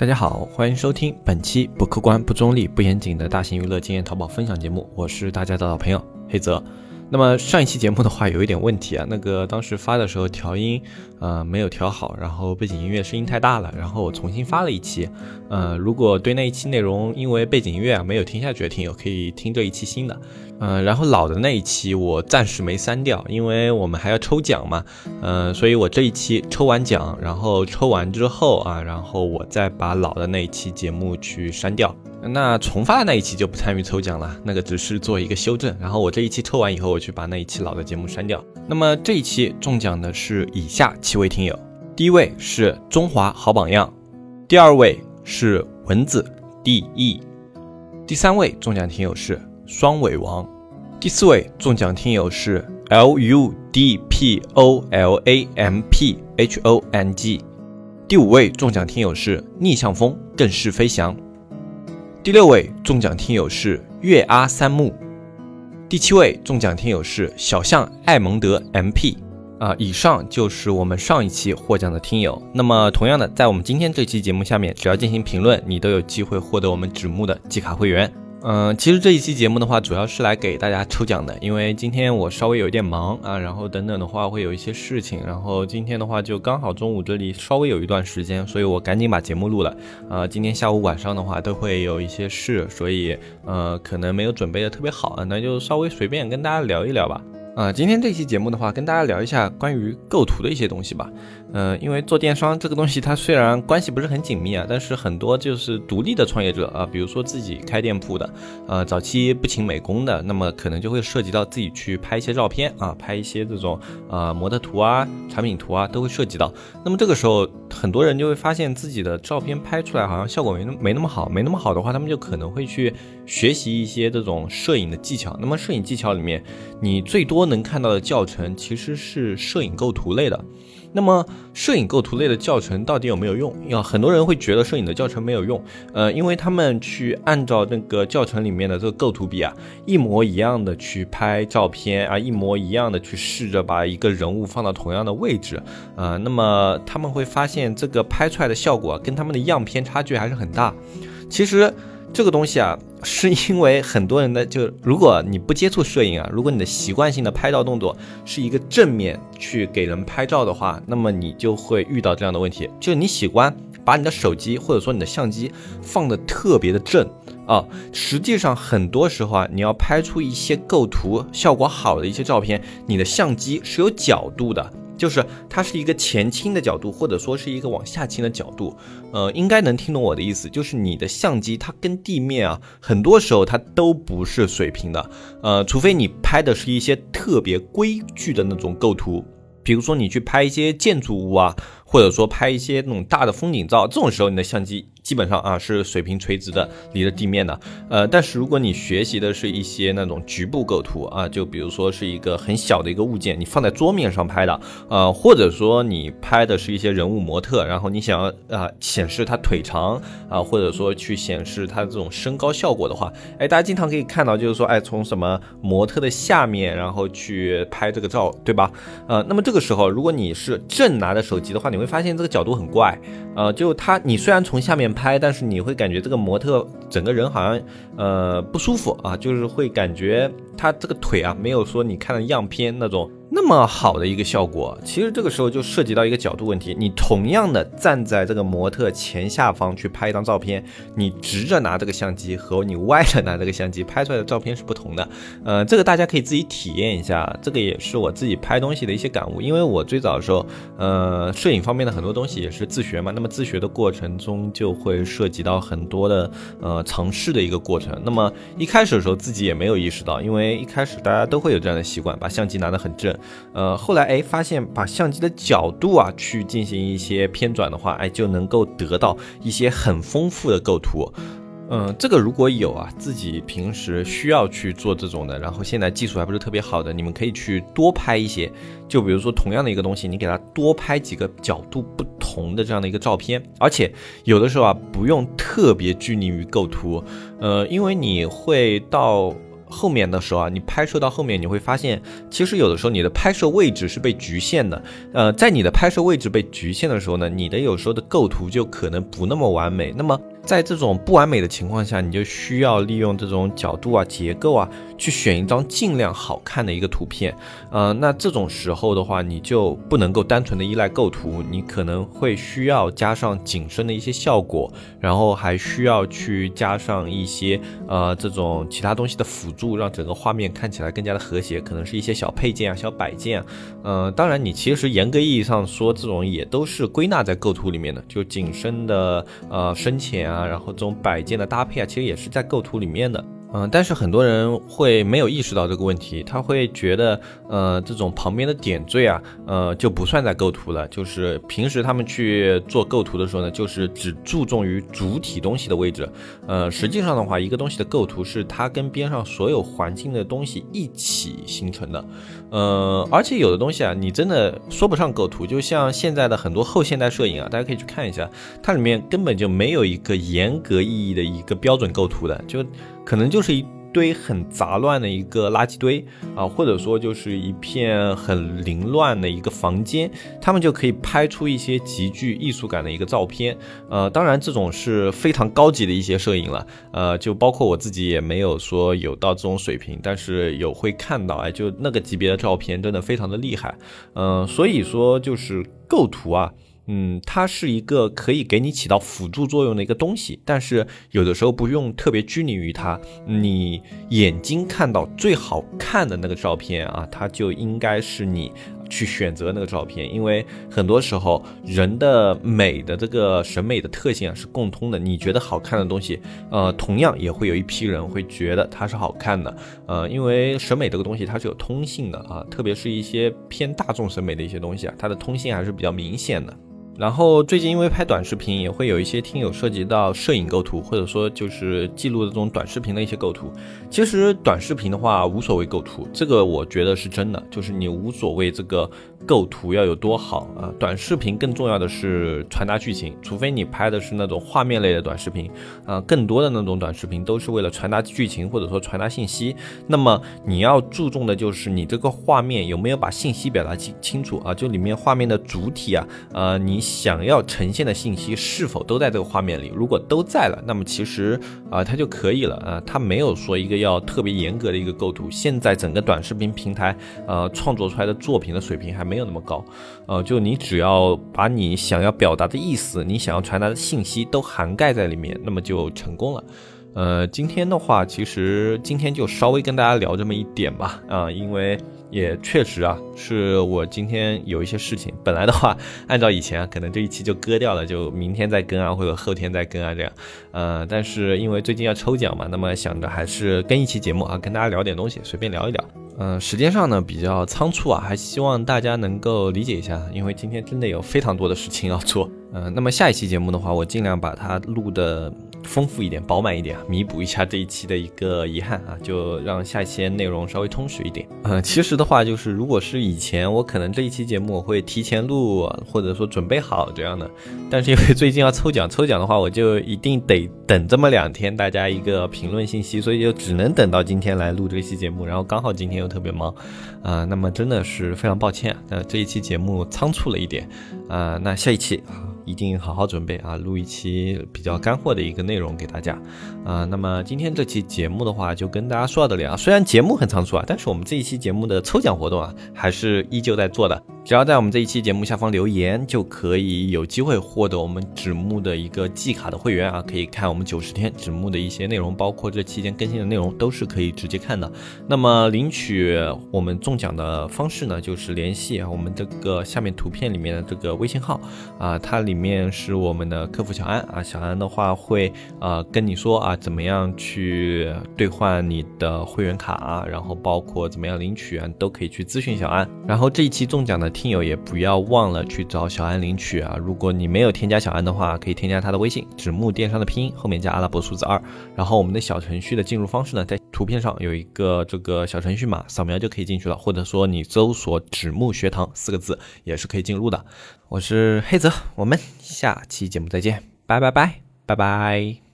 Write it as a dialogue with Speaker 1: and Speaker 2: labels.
Speaker 1: 大家好，欢迎收听本期不客观、不中立、不严谨的大型娱乐经验淘宝分享节目，我是大家的老朋友黑泽。那么上一期节目的话有一点问题啊，那个当时发的时候调音呃没有调好，然后背景音乐声音太大了，然后我重新发了一期。呃，如果对那一期内容因为背景音乐啊没有听下去的听友，可以听这一期新的。嗯，然后老的那一期我暂时没删掉，因为我们还要抽奖嘛。嗯，所以我这一期抽完奖，然后抽完之后啊，然后我再把老的那一期节目去删掉。那重发的那一期就不参与抽奖了，那个只是做一个修正。然后我这一期抽完以后，我去把那一期老的节目删掉。那么这一期中奖的是以下七位听友：第一位是中华好榜样，第二位是蚊子 D E，第三位中奖听友是双尾王，第四位中奖听友是 L U D P O L A M P H O N G，第五位中奖听友是逆向风更是飞翔。第六位中奖听友是月阿三木，第七位中奖听友是小象艾蒙德 MP 啊，以上就是我们上一期获奖的听友。那么同样的，在我们今天这期节目下面，只要进行评论，你都有机会获得我们纸木的季卡会员。嗯，其实这一期节目的话，主要是来给大家抽奖的，因为今天我稍微有一点忙啊，然后等等的话会有一些事情，然后今天的话就刚好中午这里稍微有一段时间，所以我赶紧把节目录了。呃，今天下午晚上的话都会有一些事，所以呃可能没有准备的特别好，那就稍微随便跟大家聊一聊吧。啊，今天这期节目的话，跟大家聊一下关于构图的一些东西吧。嗯，因为做电商这个东西，它虽然关系不是很紧密啊，但是很多就是独立的创业者啊，比如说自己开店铺的，呃，早期不请美工的，那么可能就会涉及到自己去拍一些照片啊，拍一些这种呃模特图啊、产品图啊，都会涉及到。那么这个时候，很多人就会发现自己的照片拍出来好像效果没那没那么好，没那么好的话，他们就可能会去学习一些这种摄影的技巧。那么摄影技巧里面，你最多能看到的教程其实是摄影构图类的。那么，摄影构图类的教程到底有没有用？要很多人会觉得摄影的教程没有用，呃，因为他们去按照那个教程里面的这个构图比啊，一模一样的去拍照片啊，一模一样的去试着把一个人物放到同样的位置，呃，那么他们会发现这个拍出来的效果跟他们的样片差距还是很大。其实。这个东西啊，是因为很多人的就，如果你不接触摄影啊，如果你的习惯性的拍照动作是一个正面去给人拍照的话，那么你就会遇到这样的问题，就是你喜欢把你的手机或者说你的相机放的特别的正啊，实际上很多时候啊，你要拍出一些构图效果好的一些照片，你的相机是有角度的。就是它是一个前倾的角度，或者说是一个往下倾的角度，呃，应该能听懂我的意思。就是你的相机它跟地面啊，很多时候它都不是水平的，呃，除非你拍的是一些特别规矩的那种构图，比如说你去拍一些建筑物啊，或者说拍一些那种大的风景照，这种时候你的相机。基本上啊是水平垂直的离着地面的，呃，但是如果你学习的是一些那种局部构图啊，就比如说是一个很小的一个物件，你放在桌面上拍的，呃，或者说你拍的是一些人物模特，然后你想要啊显示他腿长啊，或者说去显示他这种身高效果的话，哎，大家经常可以看到，就是说，哎，从什么模特的下面，然后去拍这个照，对吧？呃，那么这个时候，如果你是正拿着手机的话，你会发现这个角度很怪，呃，就他你虽然从下面。拍，但是你会感觉这个模特整个人好像呃不舒服啊，就是会感觉他这个腿啊没有说你看的样片那种。那么好的一个效果，其实这个时候就涉及到一个角度问题。你同样的站在这个模特前下方去拍一张照片，你直着拿这个相机和你歪着拿这个相机拍出来的照片是不同的。呃，这个大家可以自己体验一下，这个也是我自己拍东西的一些感悟。因为我最早的时候，呃，摄影方面的很多东西也是自学嘛。那么自学的过程中就会涉及到很多的呃尝试的一个过程。那么一开始的时候自己也没有意识到，因为一开始大家都会有这样的习惯，把相机拿得很正。呃，后来哎，发现把相机的角度啊，去进行一些偏转的话，哎，就能够得到一些很丰富的构图。嗯，这个如果有啊，自己平时需要去做这种的，然后现在技术还不是特别好的，你们可以去多拍一些。就比如说同样的一个东西，你给它多拍几个角度不同的这样的一个照片，而且有的时候啊，不用特别拘泥于构图，呃，因为你会到。后面的时候啊，你拍摄到后面，你会发现，其实有的时候你的拍摄位置是被局限的。呃，在你的拍摄位置被局限的时候呢，你的有时候的构图就可能不那么完美。那么在这种不完美的情况下，你就需要利用这种角度啊、结构啊，去选一张尽量好看的一个图片。呃，那这种时候的话，你就不能够单纯的依赖构图，你可能会需要加上景深的一些效果，然后还需要去加上一些呃这种其他东西的辅助，让整个画面看起来更加的和谐。可能是一些小配件啊、小摆件。呃，当然你其实严格意义上说，这种也都是归纳在构图里面的，就景深的呃深浅。啊，然后这种摆件的搭配啊，其实也是在构图里面的。嗯，但是很多人会没有意识到这个问题，他会觉得，呃，这种旁边的点缀啊，呃，就不算在构图了。就是平时他们去做构图的时候呢，就是只注重于主体东西的位置。呃，实际上的话，一个东西的构图是它跟边上所有环境的东西一起形成的。呃，而且有的东西啊，你真的说不上构图。就像现在的很多后现代摄影啊，大家可以去看一下，它里面根本就没有一个严格意义的一个标准构图的，就。可能就是一堆很杂乱的一个垃圾堆啊，或者说就是一片很凌乱的一个房间，他们就可以拍出一些极具艺术感的一个照片。呃，当然这种是非常高级的一些摄影了，呃，就包括我自己也没有说有到这种水平，但是有会看到，哎，就那个级别的照片真的非常的厉害。嗯，所以说就是构图啊。嗯，它是一个可以给你起到辅助作用的一个东西，但是有的时候不用特别拘泥于它。你眼睛看到最好看的那个照片啊，它就应该是你去选择那个照片，因为很多时候人的美的这个审美的特性啊是共通的。你觉得好看的东西，呃，同样也会有一批人会觉得它是好看的，呃，因为审美这个东西它是有通性的啊，特别是一些偏大众审美的一些东西啊，它的通性还是比较明显的。然后最近因为拍短视频，也会有一些听友涉及到摄影构图，或者说就是记录的这种短视频的一些构图。其实短视频的话无所谓构图，这个我觉得是真的，就是你无所谓这个构图要有多好啊。短视频更重要的是传达剧情，除非你拍的是那种画面类的短视频啊，更多的那种短视频都是为了传达剧情或者说传达信息。那么你要注重的就是你这个画面有没有把信息表达清清楚啊，就里面画面的主体啊，呃你。想要呈现的信息是否都在这个画面里？如果都在了，那么其实啊，它就可以了啊。它没有说一个要特别严格的一个构图。现在整个短视频平台，呃，创作出来的作品的水平还没有那么高。呃，就你只要把你想要表达的意思，你想要传达的信息都涵盖在里面，那么就成功了。呃，今天的话，其实今天就稍微跟大家聊这么一点吧。啊，因为。也确实啊，是我今天有一些事情。本来的话，按照以前啊，可能这一期就割掉了，就明天再更啊，或者后天再更啊这样。呃，但是因为最近要抽奖嘛，那么想着还是跟一期节目啊，跟大家聊点东西，随便聊一聊。嗯，时间上呢比较仓促啊，还希望大家能够理解一下，因为今天真的有非常多的事情要做。嗯，那么下一期节目的话，我尽量把它录的。丰富一点，饱满一点啊，弥补一下这一期的一个遗憾啊，就让下一期内容稍微充实一点。嗯，其实的话，就是如果是以前，我可能这一期节目我会提前录，或者说准备好这样的。但是因为最近要抽奖，抽奖的话，我就一定得等这么两天，大家一个评论信息，所以就只能等到今天来录这期节目。然后刚好今天又特别忙，啊，那么真的是非常抱歉，那这一期节目仓促了一点，啊，那下一期。一定好好准备啊，录一期比较干货的一个内容给大家啊。那么今天这期节目的话，就跟大家说到这里啊。虽然节目很仓促啊，但是我们这一期节目的抽奖活动啊，还是依旧在做的。只要在我们这一期节目下方留言，就可以有机会获得我们纸木的一个季卡的会员啊，可以看我们九十天纸木的一些内容，包括这期间更新的内容都是可以直接看的。那么领取我们中奖的方式呢，就是联系啊我们这个下面图片里面的这个微信号啊，它里面是我们的客服小安啊，小安的话会啊跟你说啊怎么样去兑换你的会员卡啊，然后包括怎么样领取啊，都可以去咨询小安。然后这一期中奖听友也不要忘了去找小安领取啊！如果你没有添加小安的话，可以添加他的微信“纸木电商”的拼音后面加阿拉伯数字二。然后我们的小程序的进入方式呢，在图片上有一个这个小程序码，扫描就可以进去了。或者说你搜索“纸木学堂”四个字也是可以进入的。我是黑泽，我们下期节目再见，拜拜拜拜拜。